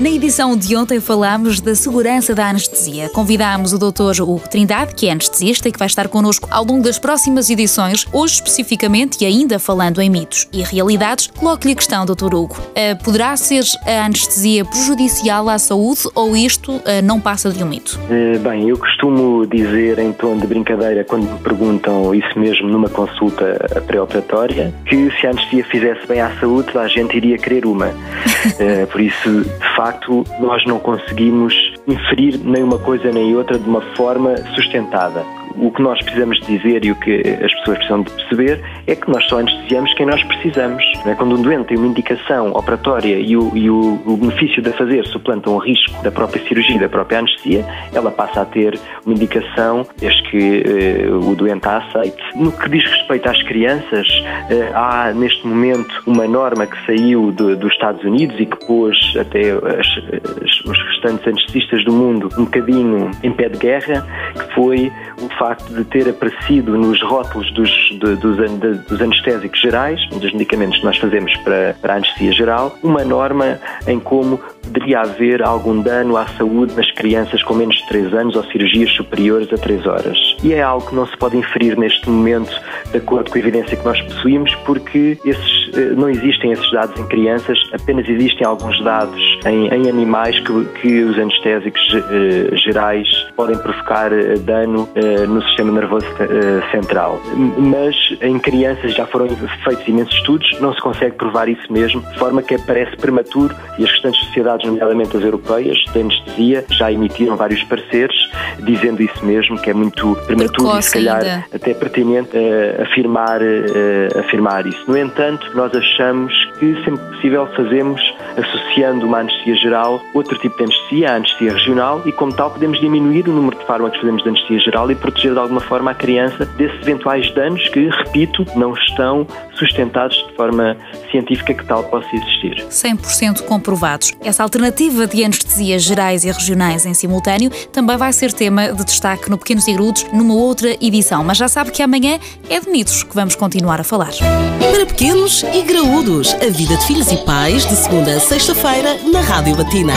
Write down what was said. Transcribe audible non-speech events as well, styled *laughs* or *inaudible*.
Na edição de ontem falámos da segurança da anestesia. Convidámos o Dr. Hugo Trindade, que é anestesista e que vai estar connosco ao longo das próximas edições, hoje especificamente e ainda falando em mitos e realidades. Coloque-lhe a questão, Dr. Hugo. Uh, poderá ser a anestesia prejudicial à saúde ou isto uh, não passa de um mito? Uh, bem, eu costumo dizer em tom de brincadeira, quando me perguntam isso mesmo numa consulta pré-operatória, que se a anestesia fizesse bem à saúde, a gente iria querer uma. *laughs* por isso, de facto, facto, nós não conseguimos inferir nem uma coisa nem outra de uma forma sustentada o que nós precisamos dizer e o que as pessoas precisam de perceber é que nós só anestesiamos quem nós precisamos. É? Quando um doente tem uma indicação operatória e, o, e o, o, benefício de a fazer suplanta um risco da própria cirurgia, da própria anestesia, ela passa a ter uma indicação desde que eh, o doente a aceite. No que diz respeito às crianças, eh, há neste momento uma norma que saiu de, dos Estados Unidos e que pôs até as, as, os restantes anestesistas do mundo um bocadinho em pé de guerra, foi o facto de ter aparecido nos rótulos dos, de, dos, de, dos anestésicos gerais, dos medicamentos que nós fazemos para, para a anestesia geral, uma norma em como poderia haver algum dano à saúde nas crianças com menos de 3 anos ou cirurgias superiores a 3 horas. E é algo que não se pode inferir neste momento, de acordo com a evidência que nós possuímos, porque esses, eh, não existem esses dados em crianças, apenas existem alguns dados em, em animais que, que, os anestésicos uh, gerais podem provocar uh, dano uh, no sistema nervoso central. Mas em crianças já foram feitos imensos estudos, não se consegue provar isso mesmo, de forma que parece prematuro e as restantes sociedades, nomeadamente as europeias, de anestesia, já emitiram vários pareceres dizendo isso mesmo, que é muito prematuro e se calhar ainda. até pertinente afirmar, afirmar isso. No entanto, nós achamos que sempre possível fazemos associando uma anestesia geral, outro tipo de anestesia, a anestesia regional, e como tal podemos diminuir o número de fármacos que fazemos de anestesia geral e proteger de alguma forma a criança desses eventuais danos que, repito, não estão sustentados de forma científica que tal possa existir. 100% comprovados. Essa alternativa de anestesias gerais e regionais em simultâneo também vai ser tema de destaque no Pequenos e Grudos numa outra edição, mas já sabe que amanhã é de mitos que vamos continuar a falar. Para pequenos e graúdos, a vida de filhos e pais de segunda a sexta-feira na Rádio Batina.